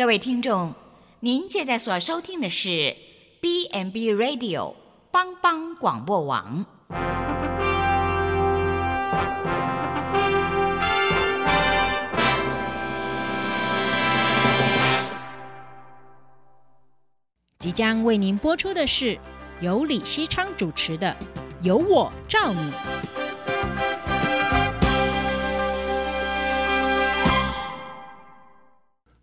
各位听众，您现在所收听的是 B&B Radio 帮帮广播网。即将为您播出的是由李希昌主持的《由我照你》。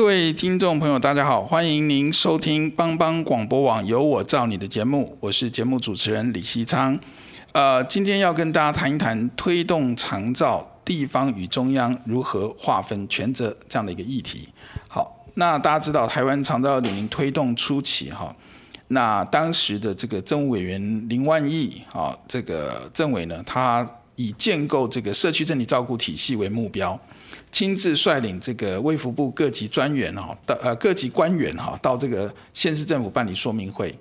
各位听众朋友，大家好，欢迎您收听帮帮广播网《有我造你》的节目，我是节目主持人李西昌。呃，今天要跟大家谈一谈推动长照地方与中央如何划分权责这样的一个议题。好，那大家知道台湾长照2.0推动初期哈，那当时的这个政务委员林万亿啊，这个政委呢，他以建构这个社区整体照顾体系为目标。亲自率领这个卫福部各级专员哈到呃各级官员哈到这个县市政府办理说明会，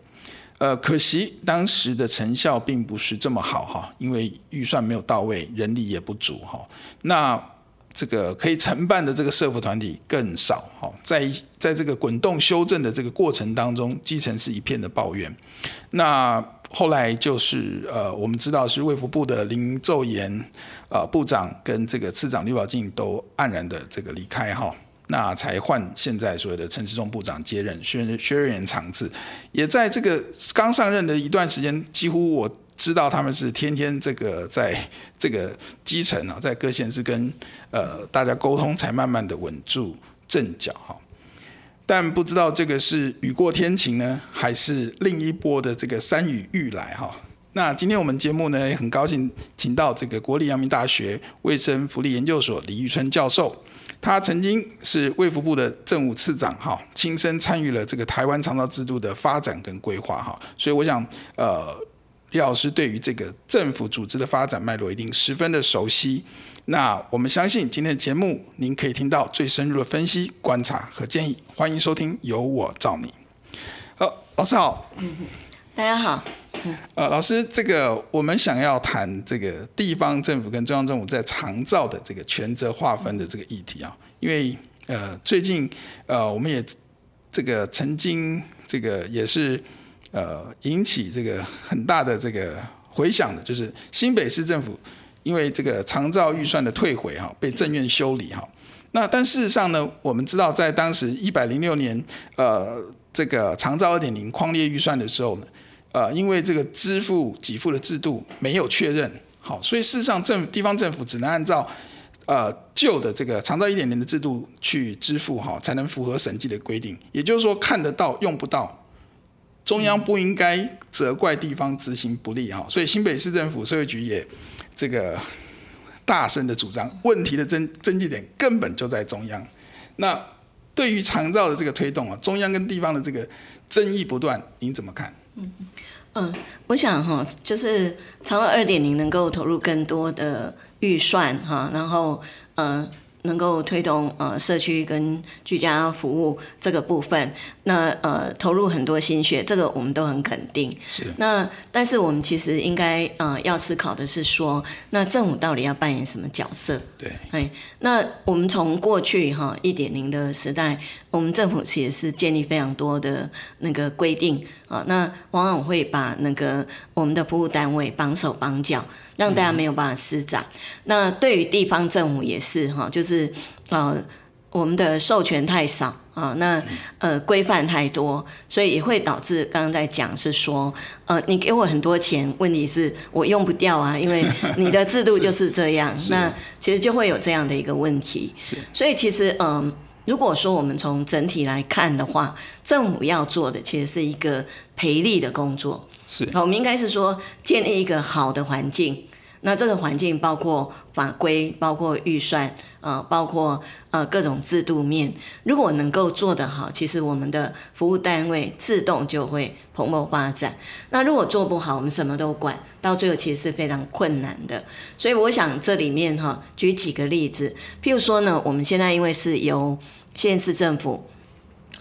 呃可惜当时的成效并不是这么好哈，因为预算没有到位，人力也不足哈。那这个可以承办的这个社福团体更少哈，在在这个滚动修正的这个过程当中，基层是一片的抱怨。那后来就是呃，我们知道是卫福部的林奏延呃部长跟这个次长吕宝进都黯然的这个离开哈，那才换现在所谓的陈世忠部长接任，薛薛瑞元长治，也在这个刚上任的一段时间，几乎我知道他们是天天这个在这个基层啊，在各县市跟呃大家沟通，才慢慢的稳住阵脚哈。但不知道这个是雨过天晴呢，还是另一波的这个山雨欲来哈？那今天我们节目呢，也很高兴请到这个国立阳明大学卫生福利研究所李玉春教授，他曾经是卫福部的政务次长哈，亲身参与了这个台湾肠道制度的发展跟规划哈，所以我想呃，李老师对于这个政府组织的发展脉络一定十分的熟悉。那我们相信今天的节目，您可以听到最深入的分析、观察和建议。欢迎收听《由我照你》。好，老师好。嗯，大家好。呃，老师，这个我们想要谈这个地方政府跟中央政府在长照的这个权责划分的这个议题啊，因为呃，最近呃，我们也这个曾经这个也是呃引起这个很大的这个回响的，就是新北市政府。因为这个长照预算的退回哈，被政院修理哈。那但事实上呢，我们知道在当时一百零六年，呃，这个长照二点零匡列预算的时候呢，呃，因为这个支付给付的制度没有确认，好，所以事实上政地方政府只能按照呃旧的这个长照一点零的制度去支付哈，才能符合审计的规定。也就是说，看得到用不到，中央不应该责怪地方执行不力哈。所以新北市政府社会局也。这个大声的主张，问题的症症结点根本就在中央。那对于长照的这个推动啊，中央跟地方的这个争议不断，您怎么看？嗯嗯，我想哈，就是长照二点零能够投入更多的预算哈，然后呃。能够推动呃社区跟居家服务这个部分，那呃投入很多心血，这个我们都很肯定。是。那但是我们其实应该呃要思考的是说，那政府到底要扮演什么角色？对。哎，那我们从过去哈一点零的时代，我们政府其实是建立非常多的那个规定啊，那往往会把那个我们的服务单位绑手绑脚。让大家没有办法施展。嗯、那对于地方政府也是哈，就是呃，我们的授权太少啊，那呃规范太多，所以也会导致刚刚在讲是说，呃，你给我很多钱，问题是我用不掉啊，因为你的制度 就是这样。那其实就会有这样的一个问题。是。所以其实嗯、呃，如果说我们从整体来看的话，政府要做的其实是一个培力的工作。是。我们应该是说建立一个好的环境。那这个环境包括法规，包括预算，呃，包括呃各种制度面。如果能够做得好，其实我们的服务单位自动就会蓬勃发展。那如果做不好，我们什么都管，到最后其实是非常困难的。所以我想这里面哈，举几个例子，譬如说呢，我们现在因为是由县市政府。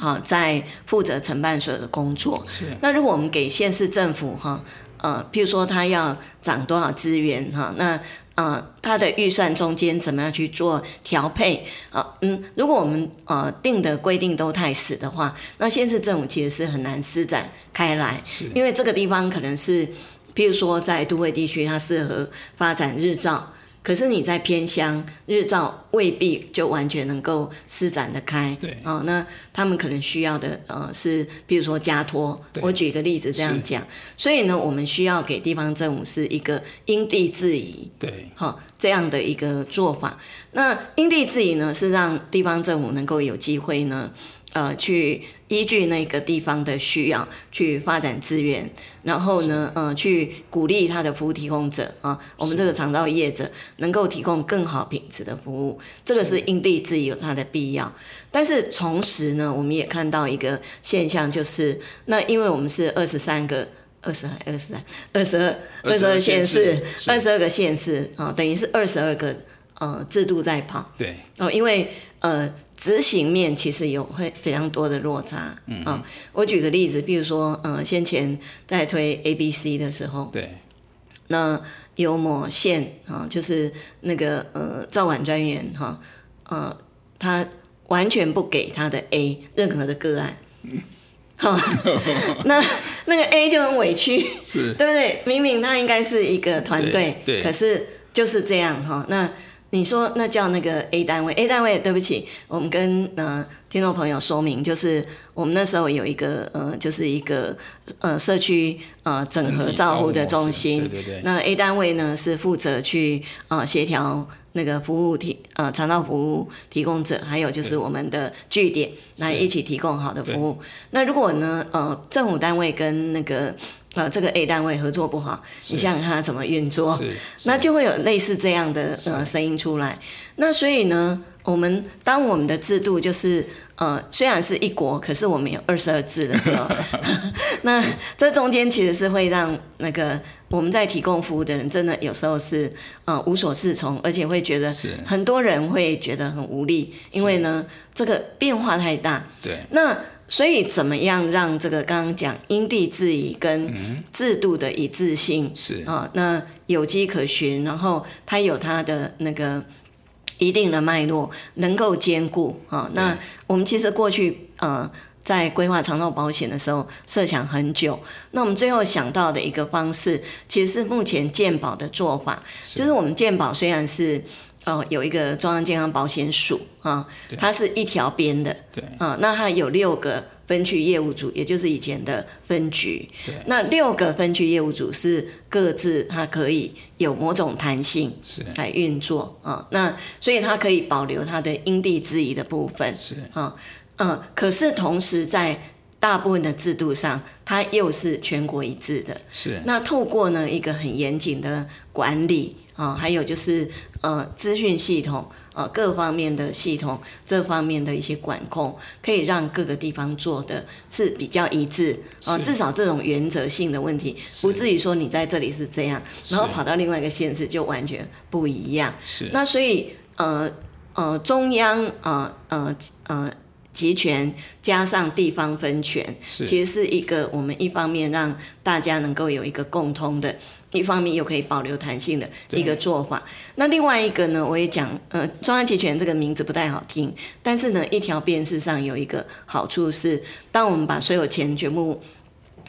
好，在负责承办所有的工作。是。那如果我们给县市政府哈，呃，譬如说他要涨多少资源哈，那呃，他的预算中间怎么样去做调配啊？嗯，如果我们呃定的规定都太死的话，那县市政府其实是很难施展开来。因为这个地方可能是，譬如说在都会地区，它适合发展日照。可是你在偏乡，日照未必就完全能够施展得开。对，哦，那他们可能需要的呃是，比如说家托。我举一个例子这样讲。所以呢，我们需要给地方政府是一个因地制宜。对，好、哦、这样的一个做法。那因地制宜呢，是让地方政府能够有机会呢。呃，去依据那个地方的需要去发展资源，然后呢，呃，去鼓励他的服务提供者啊，我们这个肠道业者能够提供更好品质的服务，这个是因地制宜有它的必要。但是同时呢，我们也看到一个现象，就是那因为我们是二十三个、二十二、二十三、二十二、二十二县市，二十二个县市啊，等于是二十二个呃制度在跑。对哦，因为呃。执行面其实有会非常多的落差，嗯啊，我举个例子，比如说，呃，先前在推 A B C 的时候，对，那有某县啊，就是那个呃，造管专员哈，呃，他完全不给他的 A 任何的个案，好，那那个 A 就很委屈，是，对不对？明明他应该是一个团队，对，可是就是这样哈，那。你说那叫那个 A 单位，A 单位，对不起，我们跟呃听众朋友说明，就是我们那时候有一个呃，就是一个呃社区呃整合照护的中心，对对对，那 A 单位呢是负责去呃协调那个服务提呃长照服务提供者，还有就是我们的据点来一起提供好的服务。那如果呢呃政府单位跟那个呃，这个 A 单位合作不好，你想想看他怎么运作，那就会有类似这样的呃声音出来。那所以呢，我们当我们的制度就是呃虽然是一国，可是我们有二十二制的时候，那这中间其实是会让那个我们在提供服务的人真的有时候是呃无所适从，而且会觉得很多人会觉得很无力，因为呢这个变化太大。对，那。所以，怎么样让这个刚刚讲因地制宜跟制度的一致性是啊？那有迹可循，然后它有它的那个一定的脉络，能够兼顾啊。那我们其实过去呃在规划长寿保险的时候设想很久，那我们最后想到的一个方式，其实是目前健保的做法，就是我们健保虽然是。哦，有一个中央健康保险署啊，它是一条边的，对啊，那它有六个分区业务组，也就是以前的分局。对，那六个分区业务组是各自它可以有某种弹性来运作啊，那所以它可以保留它的因地制宜的部分是啊，嗯，可是同时在大部分的制度上，它又是全国一致的。是，那透过呢一个很严谨的管理。啊，还有就是呃，资讯系统，呃，各方面的系统，这方面的一些管控，可以让各个地方做的是比较一致啊，至少这种原则性的问题，不至于说你在这里是这样，然后跑到另外一个县市就完全不一样。是，那所以呃呃，中央呃呃呃集权加上地方分权，其实是一个我们一方面让大家能够有一个共通的。一方面又可以保留弹性的一个做法，那另外一个呢，我也讲，呃，中央集权这个名字不太好听，但是呢，一条边事上有一个好处是，当我们把所有钱全部，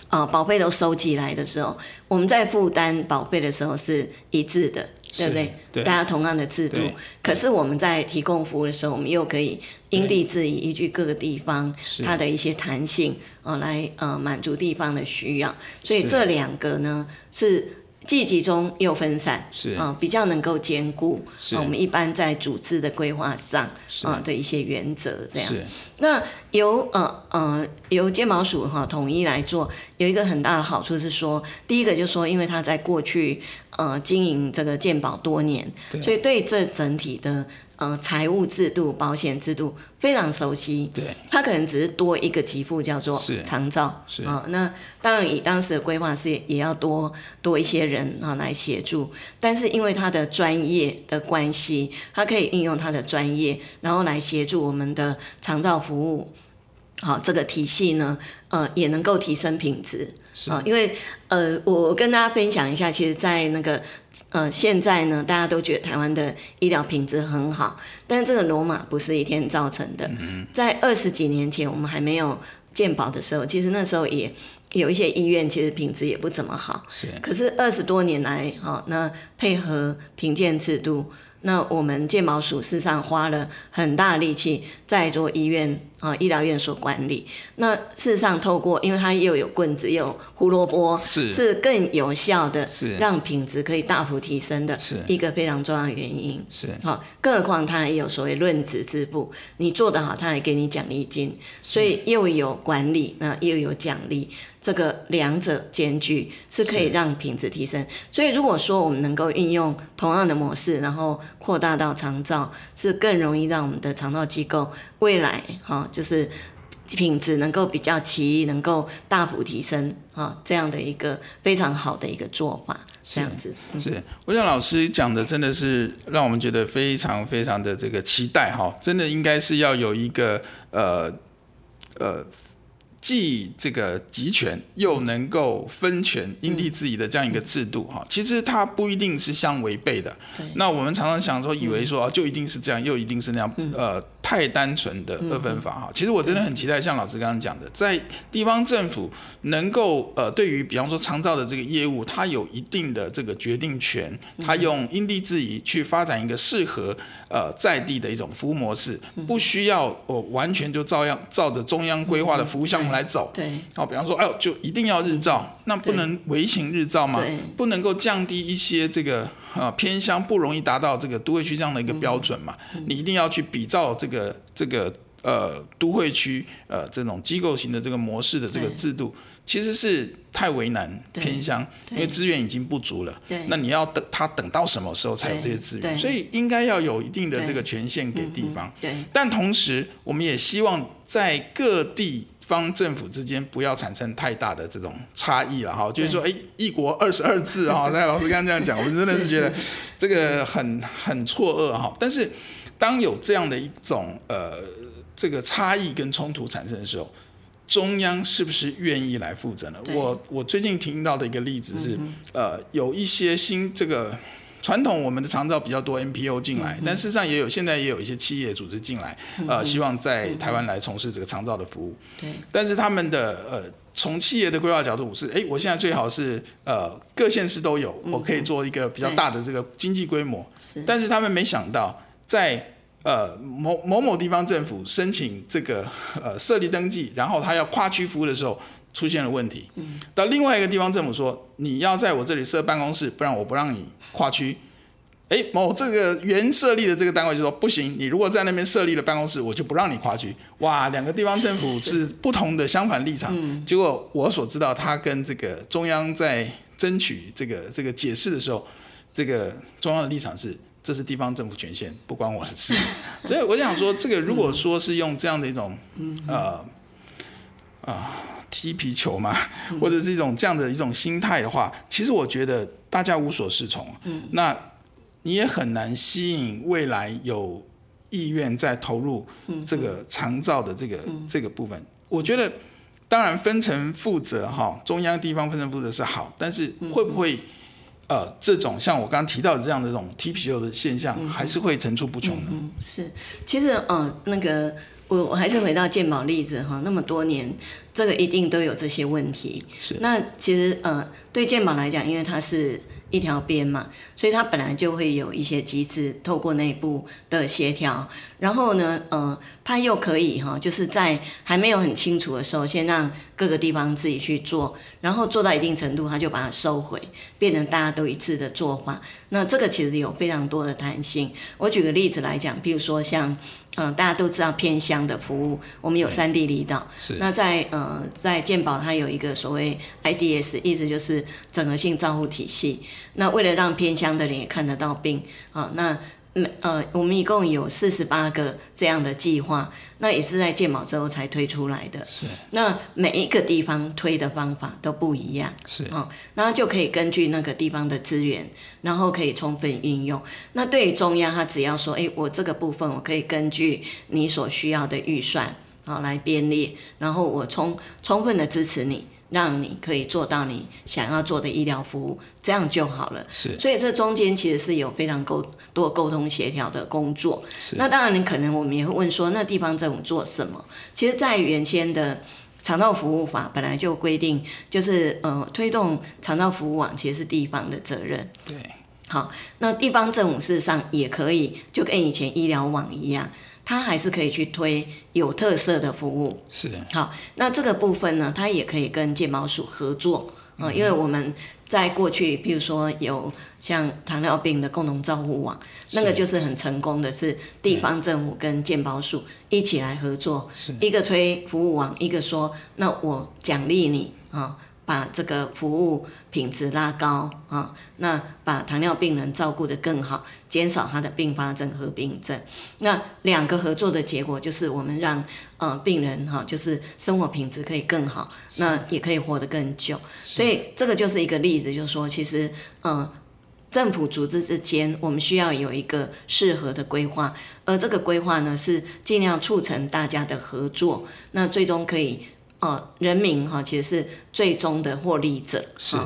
啊、呃，保费都收集来的时候，我们在负担保费的时候是一致的，对不对？对，大家同样的制度，可是我们在提供服务的时候，我们又可以因地制宜，依据各个地方它的一些弹性，啊、呃，来呃满足地方的需要，所以这两个呢是。既集中又分散，是啊、呃，比较能够兼顾我们一般在组织的规划上啊、呃、的一些原则，这样。是那由呃呃由健保署哈、呃、统一来做，有一个很大的好处是说，第一个就是说，因为他在过去呃经营这个健宝多年，所以对这整体的。呃，财务制度、保险制度非常熟悉。对，他可能只是多一个给付，叫做长照。是啊、呃，那当然以当时的规划是也要多多一些人啊、呃、来协助。但是因为他的专业的关系，他可以运用他的专业，然后来协助我们的长照服务。好，这个体系呢，呃，也能够提升品质。啊、呃，因为呃，我跟大家分享一下，其实，在那个呃，现在呢，大家都觉得台湾的医疗品质很好，但是这个罗马不是一天造成的。嗯、在二十几年前，我们还没有健保的时候，其实那时候也有一些医院，其实品质也不怎么好。是。可是二十多年来，哈、哦，那配合评鉴制度。那我们健保署事实上花了很大力气在做医院啊、医疗院所管理。那事实上，透过因为它又有棍子又有胡萝卜，是是更有效的，是让品质可以大幅提升的，是一个非常重要的原因。是好，更何况它还有所谓论资支付，你做得好，它还给你奖励金，所以又有管理，那又有奖励。这个两者兼具是可以让品质提升，所以如果说我们能够运用同样的模式，然后扩大到长照，是更容易让我们的长照机构未来哈，就是品质能够比较齐，能够大幅提升啊，这样的一个非常好的一个做法，这样子。是，是我想老师讲的真的是让我们觉得非常非常的这个期待哈，真的应该是要有一个呃呃。既这个集权又能够分权、因地制宜的这样一个制度哈，其实它不一定是相违背的。那我们常常想说，以为说就一定是这样，又一定是那样，呃，太单纯的二分法哈。其实我真的很期待，像老师刚刚讲的，在地方政府能够呃，对于比方说长照的这个业务，它有一定的这个决定权，它用因地制宜去发展一个适合呃在地的一种服务模式，不需要我完全就照样照着中央规划的服务项目来走，对，好，比方说，哎呦，就一定要日照，那不能微型日照吗？不能够降低一些这个呃偏乡不容易达到这个都会区这样的一个标准嘛？你一定要去比照这个这个呃都会区呃这种机构型的这个模式的这个制度，其实是太为难偏乡，因为资源已经不足了。对，那你要等他等到什么时候才有这些资源？所以应该要有一定的这个权限给地方。对，但同时我们也希望在各地。方政府之间不要产生太大的这种差异了哈，就是说，哎，一国二十二制哈，那老师刚刚这样讲，我真的是觉得这个很很错愕哈。但是当有这样的一种呃这个差异跟冲突产生的时候，中央是不是愿意来负责呢？我我最近听到的一个例子是，呃，有一些新这个。传统我们的长照比较多 NPO 进来，但事实上也有现在也有一些企业组织进来，呃，希望在台湾来从事这个长照的服务。对。但是他们的呃，从企业的规划角度是，哎，我现在最好是呃各县市都有，我可以做一个比较大的这个经济规模。是。但是他们没想到，在呃某某某地方政府申请这个呃设立登记，然后他要跨区服务的时候。出现了问题，到另外一个地方政府说，你要在我这里设办公室，不然我不让你跨区。哎，某这个原设立的这个单位就说不行，你如果在那边设立了办公室，我就不让你跨区。哇，两个地方政府是不同的相反立场。结果我所知道，他跟这个中央在争取这个这个解释的时候，这个中央的立场是，这是地方政府权限，不关我的事。所以我想说，这个如果说是用这样的一种呃啊。踢皮球嘛，或者是一种这样的一种心态的话，其实我觉得大家无所适从。嗯，那你也很难吸引未来有意愿再投入这个长照的这个这个部分。我觉得当然分层负责哈，中央地方分层负责是好，但是会不会呃这种像我刚刚提到的这样的这种踢皮球的现象，还是会层出不穷呢？是，其实嗯、呃、那个。我我还是回到健宝例子哈，那么多年，这个一定都有这些问题。是。那其实呃，对健宝来讲，因为它是。一条边嘛，所以它本来就会有一些机制，透过内部的协调，然后呢，呃，它又可以哈，就是在还没有很清楚的时候，先让各个地方自己去做，然后做到一定程度，它就把它收回，变成大家都一致的做法。那这个其实有非常多的弹性。我举个例子来讲，比如说像。嗯，大家都知道偏乡的服务，我们有三地离岛。是。那在呃，在健保它有一个所谓 IDS，意思就是整合性照护体系。那为了让偏乡的人也看得到病，啊，那。呃，我们一共有四十八个这样的计划，那也是在建保之后才推出来的。是。那每一个地方推的方法都不一样。是。哦，那就可以根据那个地方的资源，然后可以充分运用。那对于中央，他只要说，哎，我这个部分我可以根据你所需要的预算好，哦，来编列，然后我充充分的支持你。让你可以做到你想要做的医疗服务，这样就好了。是，所以这中间其实是有非常沟多沟通协调的工作。是，那当然你可能我们也会问说，那地方政府做什么？其实，在原先的肠道服务法本来就规定，就是呃推动肠道服务网其实是地方的责任。对，好，那地方政府事实上也可以就跟以前医疗网一样。它还是可以去推有特色的服务，是好。那这个部分呢，它也可以跟健保署合作啊、嗯，因为我们在过去，比如说有像糖尿病的共同照护网，那个就是很成功的，是地方政府跟健保署一起来合作，一个推服务网，一个说那我奖励你啊。把这个服务品质拉高啊，那把糖尿病人照顾得更好，减少他的并发症和病症。那两个合作的结果就是我们让呃病人哈，就是生活品质可以更好，那也可以活得更久。所以这个就是一个例子，就是说其实呃政府组织之间，我们需要有一个适合的规划，而这个规划呢是尽量促成大家的合作，那最终可以。哦，人民哈其实是最终的获利者。是。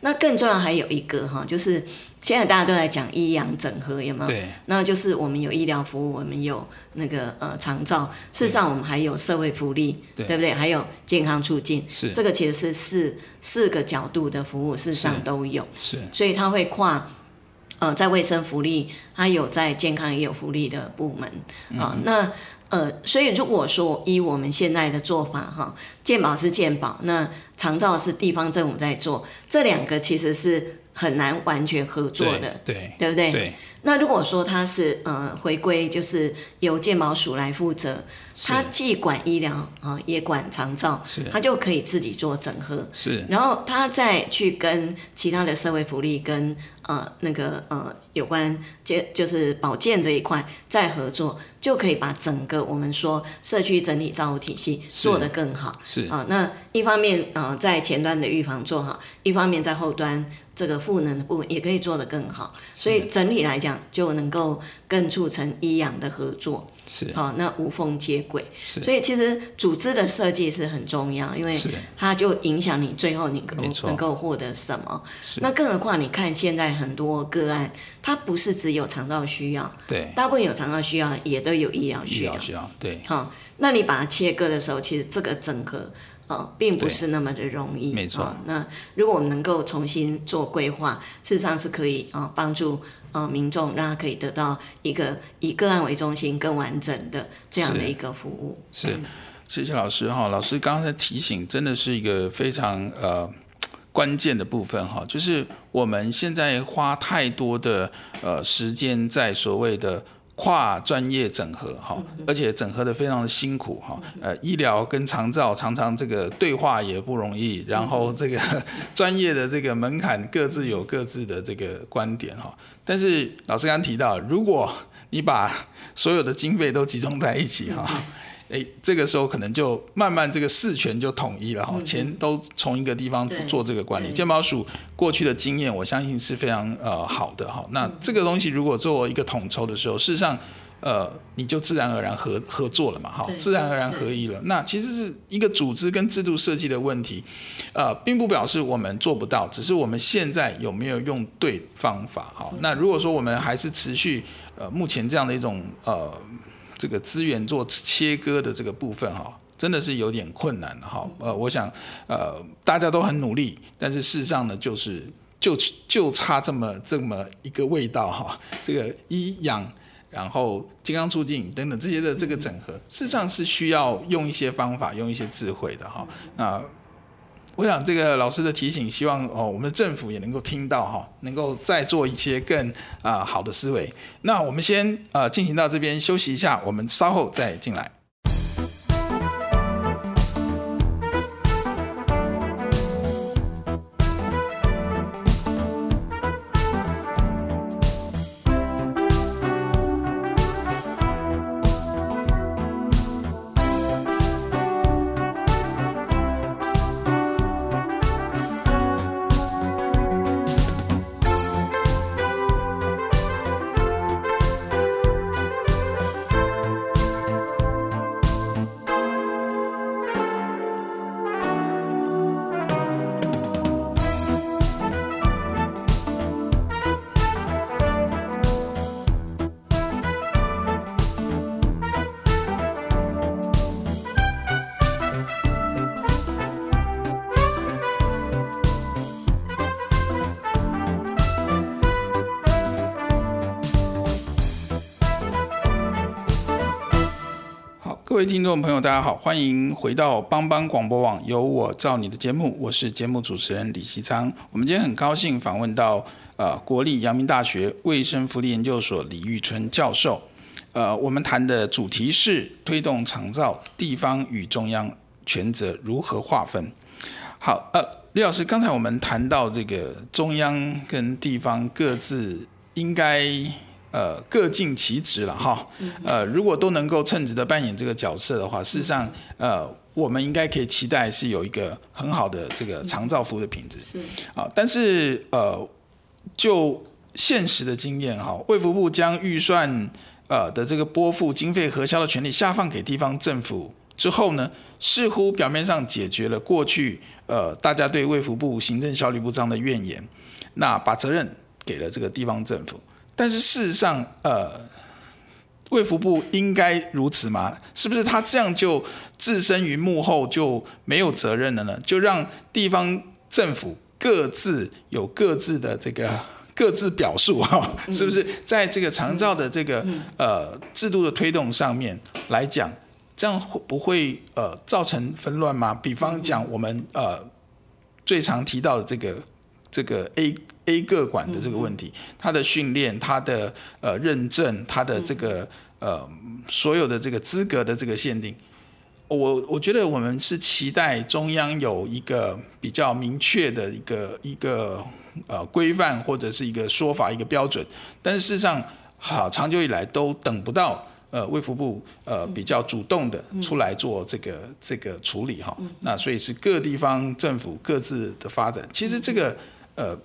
那更重要还有一个哈，就是现在大家都在讲医养整合，有没有？对。那就是我们有医疗服务，我们有那个呃长照，事实上我们还有社会福利，对，对不对？还有健康促进。是。这个其实是四四个角度的服务，事实上都有。是。所以它会跨，呃，在卫生福利，它有在健康也有福利的部门。啊、嗯，那。呃，所以如果说依我们现在的做法哈，健保是健保，那长照是地方政府在做，这两个其实是很难完全合作的，对，对，对不对？对。那如果说他是呃回归，就是由健保署来负责，它既管医疗啊，也管长照，是，它就可以自己做整合，是。然后他再去跟其他的社会福利跟呃那个呃有关健就是保健这一块再合作，就可以把整个我们说社区整体照护体系做得更好，是啊、呃。那一方面啊、呃，在前端的预防做好，一方面在后端。这个赋能的部分也可以做得更好，所以整体来讲就能够更促成医养的合作，是好、哦，那无缝接轨。所以其实组织的设计是很重要，因为它就影响你最后你能够能够获得什么。那更何况你看现在很多个案，它不是只有肠道需要，对，大部分有肠道需要，也都有医疗需要，需要对。好、哦，那你把它切割的时候，其实这个整合。哦，并不是那么的容易，没错、哦。那如果我们能够重新做规划，事实上是可以啊，帮助啊民众，让他可以得到一个以个案为中心、更完整的这样的一个服务。是，谢谢老师哈。老师刚才提醒，真的是一个非常呃关键的部分哈，就是我们现在花太多的呃时间在所谓的。跨专业整合哈，而且整合的非常的辛苦哈。呃，医疗跟长照常常这个对话也不容易，然后这个 专业的这个门槛各自有各自的这个观点哈。但是老师刚刚提到，如果你把所有的经费都集中在一起哈。哎，这个时候可能就慢慢这个事权就统一了哈，钱都从一个地方做这个管理。健保署过去的经验，我相信是非常呃好的哈。那这个东西如果做一个统筹的时候，事实上呃你就自然而然合合作了嘛哈，自然而然合一了。那其实是一个组织跟制度设计的问题，呃，并不表示我们做不到，只是我们现在有没有用对方法哈。那如果说我们还是持续呃目前这样的一种呃。这个资源做切割的这个部分哈，真的是有点困难的哈。呃，我想呃大家都很努力，但是事实上呢，就是就就差这么这么一个味道哈。这个医养，然后健康促进等等这些的这个整合，事实上是需要用一些方法，用一些智慧的哈。那。我想这个老师的提醒，希望哦，我们的政府也能够听到哈，能够再做一些更啊、好的思维。那我们先呃进行到这边休息一下，我们稍后再进来。众朋友，大家好，欢迎回到帮帮广播网，有我照你的节目，我是节目主持人李希昌。我们今天很高兴访问到呃国立阳明大学卫生福利研究所李玉春教授。呃，我们谈的主题是推动长照，地方与中央权责如何划分？好，呃，李老师，刚才我们谈到这个中央跟地方各自应该。呃，各尽其职了哈。呃，如果都能够称职的扮演这个角色的话，事实上，呃，我们应该可以期待是有一个很好的这个长照服务的品质。是啊，但是呃，就现实的经验哈，卫福部将预算呃的这个拨付经费核销的权利下放给地方政府之后呢，似乎表面上解决了过去呃大家对卫福部行政效率不彰的怨言，那把责任给了这个地方政府。但是事实上，呃，卫福部应该如此吗？是不是他这样就置身于幕后就没有责任了呢？就让地方政府各自有各自的这个各自表述哈？是不是在这个长照的这个呃制度的推动上面来讲，这样会不会呃造成纷乱吗？比方讲，我们呃最常提到的这个这个 A。A 个管的这个问题，他的训练、他的呃认证、他的这个呃所有的这个资格的这个限定，我我觉得我们是期待中央有一个比较明确的一个一个呃规范或者是一个说法一个标准，但是事实上好长久以来都等不到呃卫福部呃比较主动的出来做这个这个处理哈，那所以是各地方政府各自的发展，其实这个呃。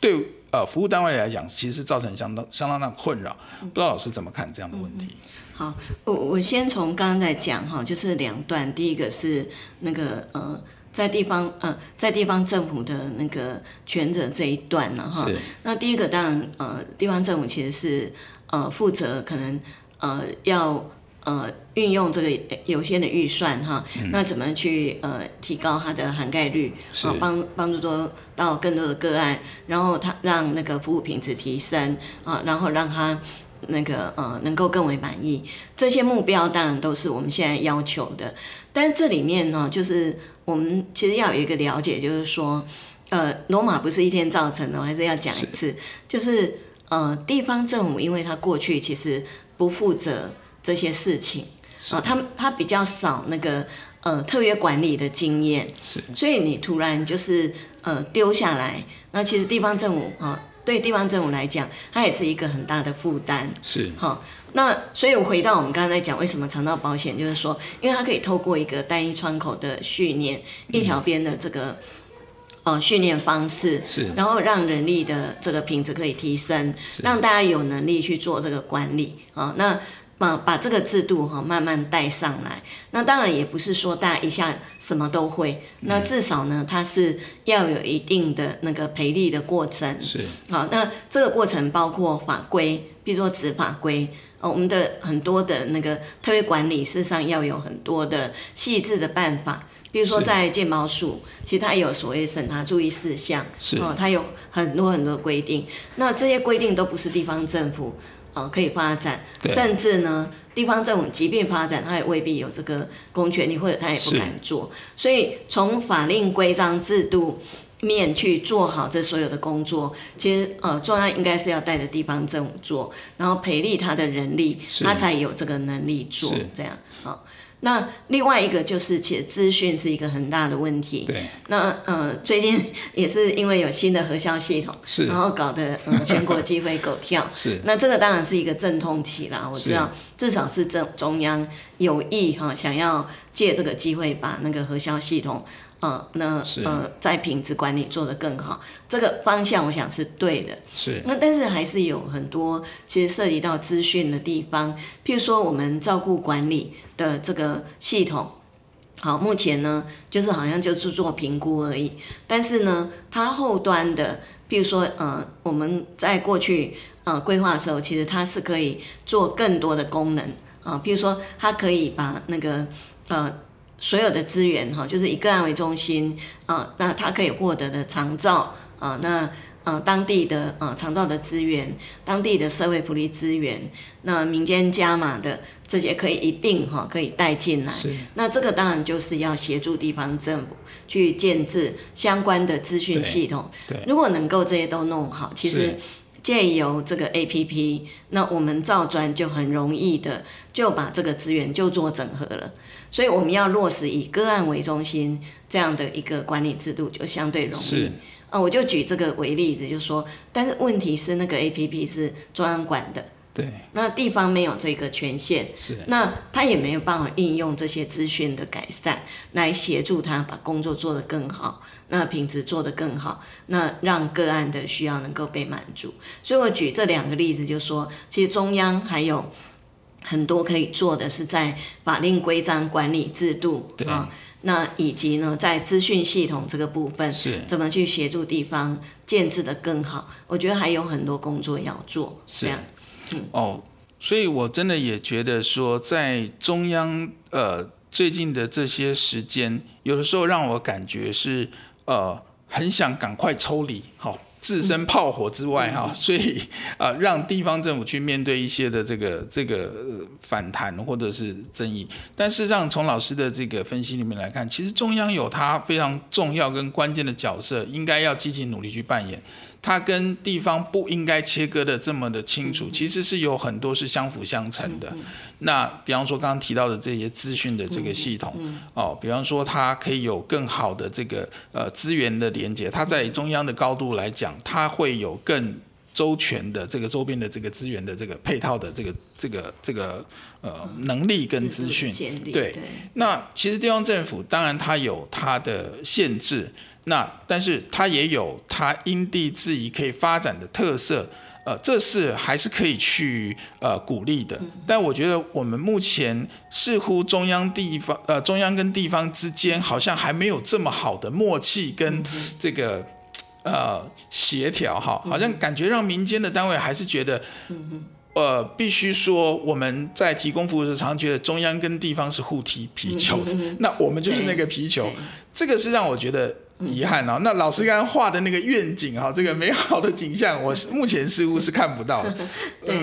对呃，服务单位来讲，其实是造成相当相当大的困扰。不知道老师怎么看这样的问题？嗯、好，我我先从刚刚在讲哈，就是两段。第一个是那个呃，在地方呃，在地方政府的那个权责这一段呢哈。那第一个当然呃，地方政府其实是呃负责可能呃要。呃，运用这个有限的预算哈，嗯、那怎么去呃提高它的涵盖率，啊帮帮助多到更多的个案，然后它让那个服务品质提升啊，然后让它那个呃能够更为满意，这些目标当然都是我们现在要求的。但是这里面呢，就是我们其实要有一个了解，就是说，呃，罗马不是一天造成的，我还是要讲一次，是就是呃地方政府，因为它过去其实不负责。这些事情。啊，他他比较少那个呃特约管理的经验，是，所以你突然就是呃丢下来，那其实地方政府啊，对地方政府来讲，它也是一个很大的负担，是，好，那所以我回到我们刚才讲，为什么肠道保险，就是说，因为它可以透过一个单一窗口的训练，一条边的这个呃训练方式，是，然后让人力的这个品质可以提升，是。让大家有能力去做这个管理。啊，那。把把这个制度哈慢慢带上来。那当然也不是说大家一下什么都会，那至少呢，它是要有一定的那个培力的过程。是。好，那这个过程包括法规，比如说执法规，哦，我们的很多的那个特别管理，事实上要有很多的细致的办法。比如说在健保署，其实它有所谓审查注意事项，是哦，它有很多很多规定。那这些规定都不是地方政府呃可以发展，甚至呢，地方政府即便发展，他也未必有这个公权力，或者他也不敢做。所以从法令规章制度面去做好这所有的工作，其实呃，中央应该是要带着地方政府做，然后培力他的人力，他才有这个能力做这样好。那另外一个就是，其实资讯是一个很大的问题。对。那呃，最近也是因为有新的核销系统，是，然后搞得呃全国鸡飞狗跳。是。那这个当然是一个阵痛期啦，我知道，至少是中中央有意哈，想要借这个机会把那个核销系统。呃，那呃，在品质管理做得更好，这个方向我想是对的。是。那但是还是有很多其实涉及到资讯的地方，譬如说我们照顾管理的这个系统，好，目前呢就是好像就是做评估而已。但是呢，它后端的，譬如说呃，我们在过去呃规划的时候，其实它是可以做更多的功能啊，呃，譬如说它可以把那个呃。所有的资源哈，就是以个案为中心啊，那他可以获得的长照啊，那呃当地的呃长照的资源，当地的社会福利资源，那民间加码的这些可以一并哈，可以带进来。那这个当然就是要协助地方政府去建置相关的资讯系统。对。对。如果能够这些都弄好，其实。借由这个 APP，那我们造专就很容易的就把这个资源就做整合了。所以我们要落实以个案为中心这样的一个管理制度，就相对容易。啊，我就举这个为例子，就是说，但是问题是那个 APP 是中央管的。对，那地方没有这个权限，是，那他也没有办法应用这些资讯的改善来协助他把工作做得更好，那品质做得更好，那让个案的需要能够被满足。所以我举这两个例子，就是说，其实中央还有很多可以做的是在法令规章管理制度啊，那以及呢，在资讯系统这个部分是。怎么去协助地方建制的更好，我觉得还有很多工作要做，是。这样。哦，所以我真的也觉得说，在中央呃最近的这些时间，有的时候让我感觉是呃很想赶快抽离，好。自身炮火之外，哈，所以啊，让地方政府去面对一些的这个这个反弹或者是争议。但事实上，从老师的这个分析里面来看，其实中央有它非常重要跟关键的角色，应该要积极努力去扮演。它跟地方不应该切割的这么的清楚，其实是有很多是相辅相成的。那比方说刚刚提到的这些资讯的这个系统，哦，比方说它可以有更好的这个呃资源的连接，它在中央的高度来讲，它会有更周全的这个周边的这个资源的这个配套的这个这个这个呃能力跟资讯。对，那其实地方政府当然它有它的限制。那但是它也有它因地制宜可以发展的特色，呃，这是还是可以去呃鼓励的。但我觉得我们目前似乎中央地方呃中央跟地方之间好像还没有这么好的默契跟这个呃协调哈，好像感觉让民间的单位还是觉得，呃，必须说我们在提供服务的时候，常常觉得中央跟地方是互踢皮球的，那我们就是那个皮球，这个是让我觉得。遗憾哦，那老师刚刚画的那个愿景哈，这个美好的景象，我 目前似乎是看不到的。对，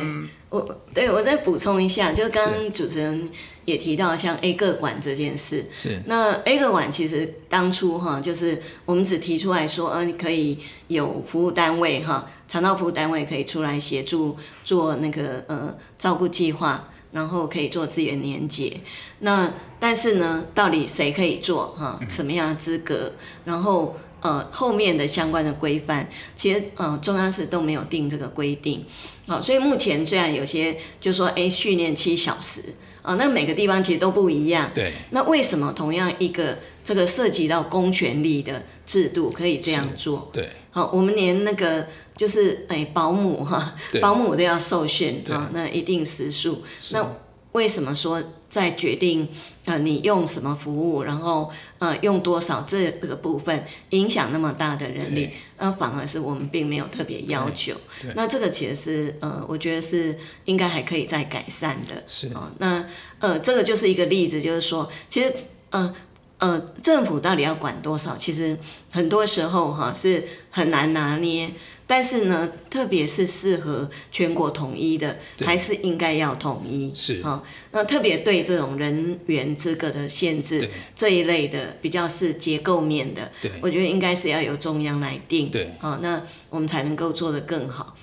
我对我再补充一下，就刚刚主持人也提到像 A 个管这件事，是那 A 个管其实当初哈，就是我们只提出来说，呃，你可以有服务单位哈，长照服务单位可以出来协助做那个呃照顾计划。然后可以做资源连结，那但是呢，到底谁可以做哈？什么样的资格？然后呃，后面的相关的规范，其实呃，中央是都没有定这个规定。好，所以目前虽然有些就说哎，训练七小时啊，那每个地方其实都不一样。对。那为什么同样一个这个涉及到公权力的制度可以这样做？对。好，我们连那个。就是哎，保姆哈，保姆都要受训啊，那一定时数。那为什么说在决定呃你用什么服务，然后呃用多少这个部分影响那么大的人力，那反而是我们并没有特别要求。那这个其实是呃，我觉得是应该还可以再改善的。是啊、呃，那呃这个就是一个例子，就是说其实呃。呃，政府到底要管多少？其实很多时候哈是很难拿捏。但是呢，特别是适合全国统一的，还是应该要统一。是啊，那特别对这种人员资格的限制这一类的，比较是结构面的，我觉得应该是要由中央来定。对，啊，那我们才能够做得更好。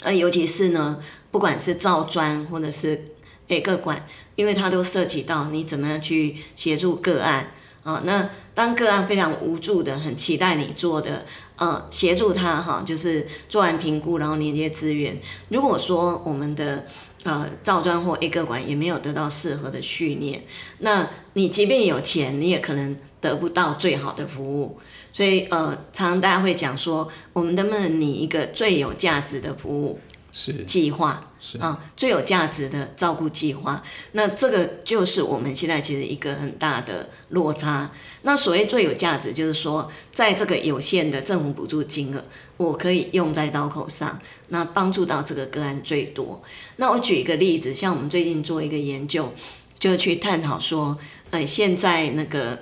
呃，尤其是呢，不管是造专或者是诶个管，因为它都涉及到你怎么样去协助个案。啊，那当个案非常无助的，很期待你做的，呃，协助他哈，就是做完评估，然后连接资源。如果说我们的呃造专或 A 个管也没有得到适合的训练，那你即便有钱，你也可能得不到最好的服务。所以呃，常常大家会讲说，我们能不能拟一个最有价值的服务？是计划是啊，最有价值的照顾计划，那这个就是我们现在其实一个很大的落差。那所谓最有价值，就是说，在这个有限的政府补助金额，我可以用在刀口上，那帮助到这个个案最多。那我举一个例子，像我们最近做一个研究，就去探讨说，呃，现在那个，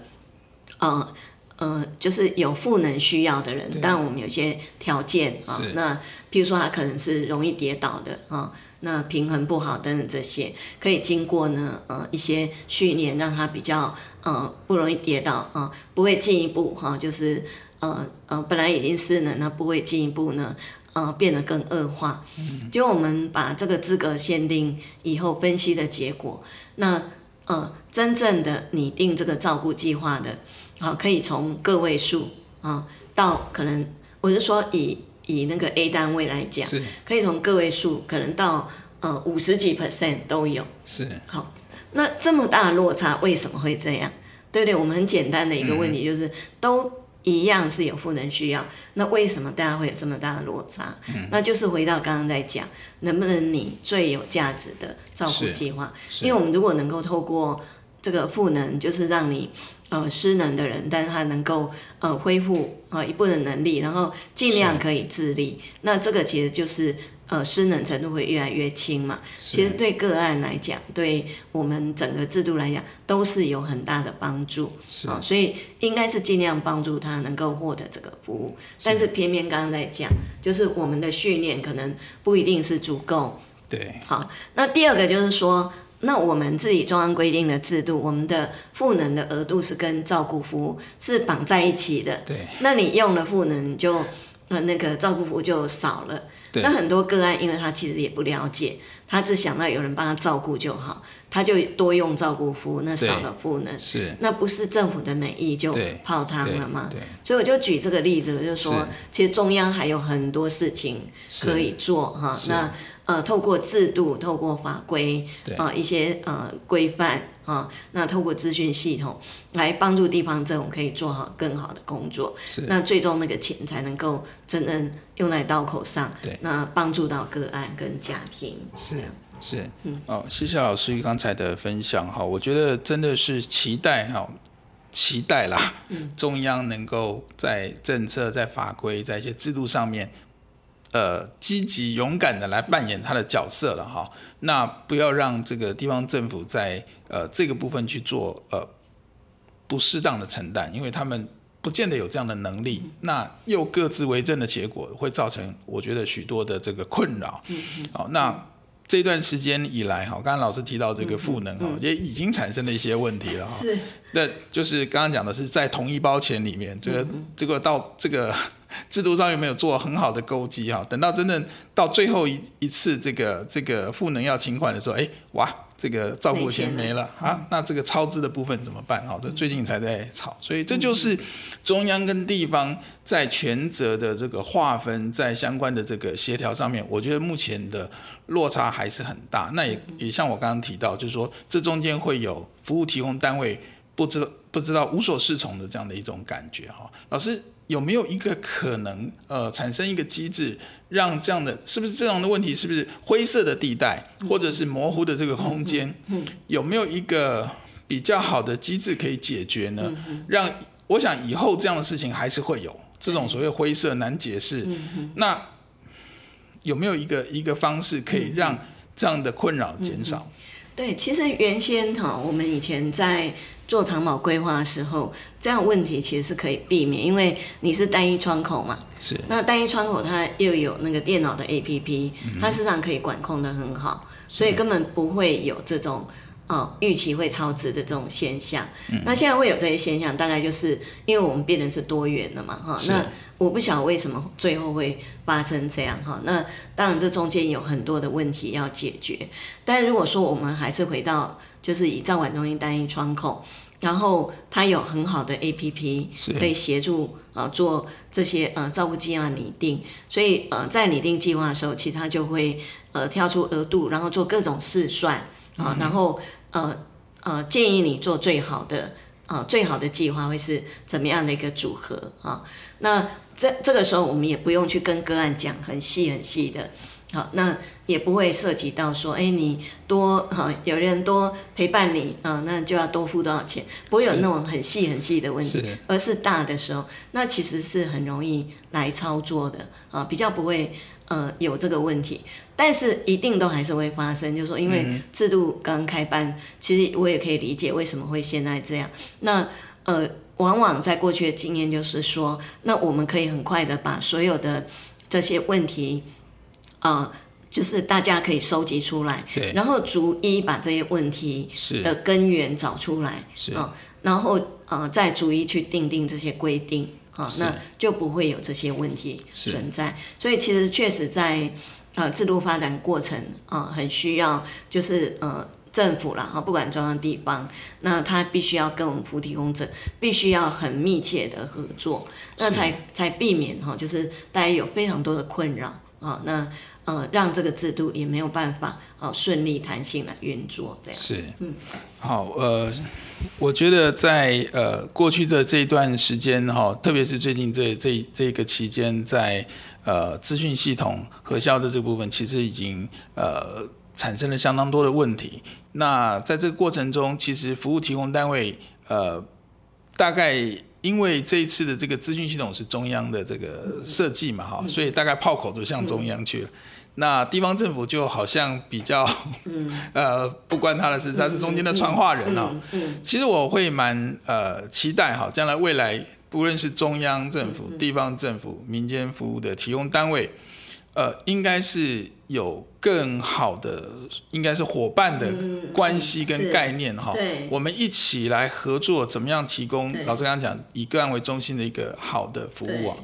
呃。呃，就是有赋能需要的人，但我们有些条件啊，那譬如说他可能是容易跌倒的啊，那平衡不好等等这些，可以经过呢呃一些训练，让他比较呃不容易跌倒啊，不会进一步哈、啊，就是呃呃本来已经失能，那不会进一步呢呃变得更恶化。嗯，就我们把这个资格限定以后分析的结果，那呃真正的拟定这个照顾计划的。好，可以从个位数啊，到可能我是说以以那个 A 单位来讲，可以从个位数可能到呃五十几 percent 都有。是。好，那这么大的落差为什么会这样？对对，我们很简单的一个问题就是，嗯、都一样是有赋能需要，那为什么大家会有这么大的落差？嗯、那就是回到刚刚在讲，能不能你最有价值的照顾计划？因为我们如果能够透过这个赋能，就是让你。呃，失能的人，但是他能够呃恢复呃一部分能力，然后尽量可以自立。那这个其实就是呃失能程度会越来越轻嘛。其实对个案来讲，对我们整个制度来讲，都是有很大的帮助。是啊、呃，所以应该是尽量帮助他能够获得这个服务。但是偏偏刚刚在讲，就是我们的训练可能不一定是足够。对。好，那第二个就是说。那我们自己中央规定的制度，我们的赋能的额度是跟照顾服务是绑在一起的。对。那你用了赋能就，呃，那个照顾服务就少了。对。那很多个案，因为他其实也不了解，他只想到有人帮他照顾就好，他就多用照顾服务，那少了赋能。是。那不是政府的美意就泡汤了吗？对。所以我就举这个例子，我就说，其实中央还有很多事情可以做哈。那。呃，透过制度，透过法规，啊、呃，一些呃规范啊，那透过资讯系统来帮助地方政府可以做好更好的工作。是，那最终那个钱才能够真正用在刀口上。对，那帮助到个案跟家庭。是是，嗯，哦，谢谢老师刚才的分享哈，我觉得真的是期待哈，期待啦，嗯、中央能够在政策、在法规、在一些制度上面。呃，积极勇敢的来扮演他的角色了哈，那不要让这个地方政府在呃这个部分去做呃不适当的承担，因为他们不见得有这样的能力，那又各自为政的结果会造成我觉得许多的这个困扰。好，那这段时间以来哈，刚刚老师提到这个赋能哈，也已经产生了一些问题了哈。是，那就是刚刚讲的是在同一包钱里面，这个这个到这个。制度上有没有做很好的勾稽哈？等到真正到最后一一次这个这个赋能要请款的时候，哎哇，这个照顾钱没了啊，那这个超支的部分怎么办？哈，这最近才在吵，所以这就是中央跟地方在权责的这个划分，在相关的这个协调上面，我觉得目前的落差还是很大。那也也像我刚刚提到，就是说这中间会有服务提供单位不知不知道无所适从的这样的一种感觉哈。老师。有没有一个可能，呃，产生一个机制，让这样的是不是这样的问题，是不是灰色的地带，或者是模糊的这个空间，有没有一个比较好的机制可以解决呢？让我想以后这样的事情还是会有这种所谓灰色难解释，那有没有一个一个方式可以让这样的困扰减少？对，其实原先哈，我们以前在做长保规划的时候，这样问题其实是可以避免，因为你是单一窗口嘛。是。那单一窗口它又有那个电脑的 APP，它实际上可以管控的很好，所以根本不会有这种哦预期会超值的这种现象。那现在会有这些现象，大概就是因为我们变成是多元的嘛，哈。那我不晓得为什么最后会发生这样哈，那当然这中间有很多的问题要解决，但如果说我们还是回到就是以照管中心单一窗口，然后它有很好的 APP 可以协助啊做这些呃照顾计划拟定，所以呃在拟定计划的时候，其实它就会呃跳出额度，然后做各种试算啊，然后呃呃建议你做最好的啊最好的计划会是怎么样的一个组合啊，那。这这个时候，我们也不用去跟个案讲很细很细的，好，那也不会涉及到说，哎，你多哈，有人多陪伴你啊，那就要多付多少钱，不会有那种很细很细的问题，是。而是大的时候，那其实是很容易来操作的啊，比较不会呃有这个问题，但是一定都还是会发生，就是说，因为制度刚开办，其实我也可以理解为什么会现在这样，那呃。往往在过去的经验就是说，那我们可以很快的把所有的这些问题，啊、呃，就是大家可以收集出来，对，然后逐一把这些问题的根源找出来，是。啊、呃，然后呃再逐一去定定这些规定，啊、呃，那就不会有这些问题存在。所以其实确实在呃制度发展过程啊、呃，很需要就是呃。政府啦，哈，不管中央地方，那他必须要跟我们服务提供者必须要很密切的合作，那才才避免哈，就是大家有非常多的困扰啊，那呃让这个制度也没有办法好顺利弹性来运作这样。是，嗯，好，呃，我觉得在呃过去的这一段时间哈，特别是最近这这这个期间，在呃资讯系统核销的这部分，其实已经呃。产生了相当多的问题。那在这个过程中，其实服务提供单位，呃，大概因为这一次的这个资讯系统是中央的这个设计嘛，哈，所以大概炮口都向中央去了。那地方政府就好像比较，呃，不关他的事，他是中间的传话人哦。其实我会蛮呃期待哈，将来未来不论是中央政府、地方政府、民间服务的提供单位。呃，应该是有更好的，应该是伙伴的关系跟概念哈。对，我们一起来合作，怎么样提供？老师刚刚讲，以个案为中心的一个好的服务啊。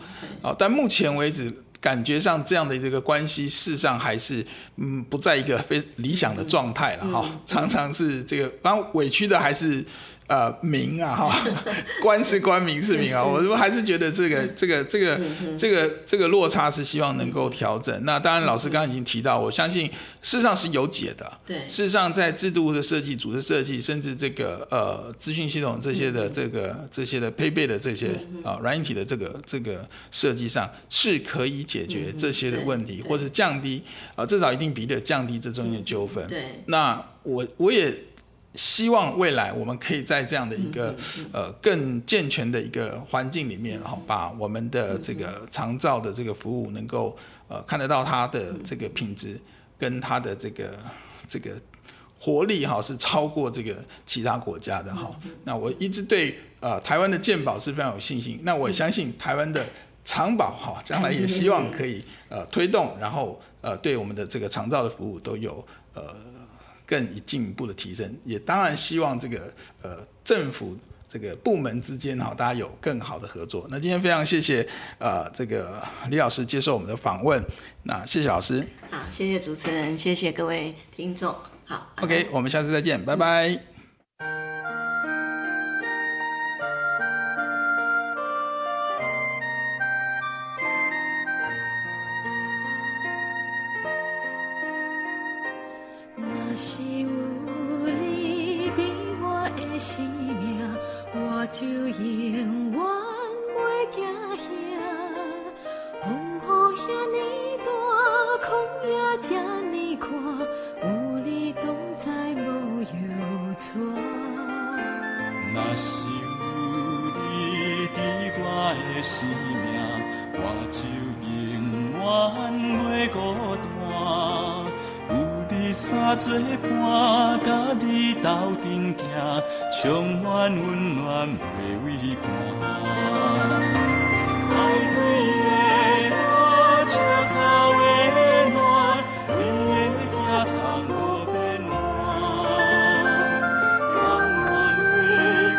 好，但目前为止，感觉上这样的这个关系，事实上还是嗯，不在一个非理想的状态了哈。常常是这个，然后委屈的还是。呃，民啊，哈，官是官，民是民啊，我我还是觉得这个这个这个这个这个落差是希望能够调整。那当然，老师刚刚已经提到，我相信事实上是有解的。对，事实上在制度的设计、组织设计，甚至这个呃资讯系统这些的这个这些的配备的这些啊软硬体的这个这个设计上是可以解决这些的问题，或是降低啊至少一定比例降低这中间的纠纷。对，那我我也。希望未来我们可以在这样的一个呃更健全的一个环境里面，然后把我们的这个长照的这个服务能够呃看得到它的这个品质跟它的这个这个活力哈是超过这个其他国家的哈。那我一直对呃台湾的健保是非常有信心。那我相信台湾的长保哈将来也希望可以呃推动，然后呃对我们的这个长照的服务都有呃。更进一步的提升，也当然希望这个呃政府这个部门之间哈，大家有更好的合作。那今天非常谢谢呃这个李老师接受我们的访问，那谢谢老师。好，谢谢主持人，谢谢各位听众。好，OK，我们下次再见，拜拜。作伴，甲你斗阵行，充满温暖，袂畏寒。爱水的路，石头的暖，你的疼痛无变换。甘愿为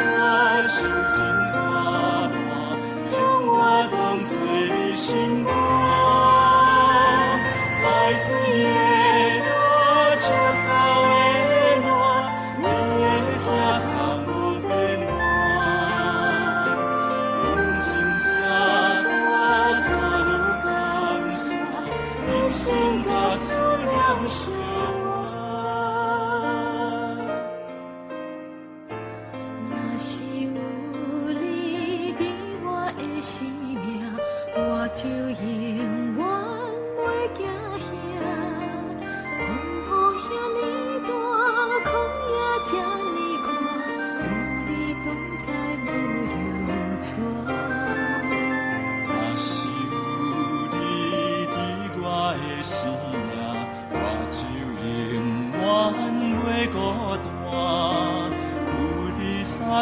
我受尽拖磨，将我当作你心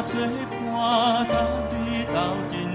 做伴，甲你斗阵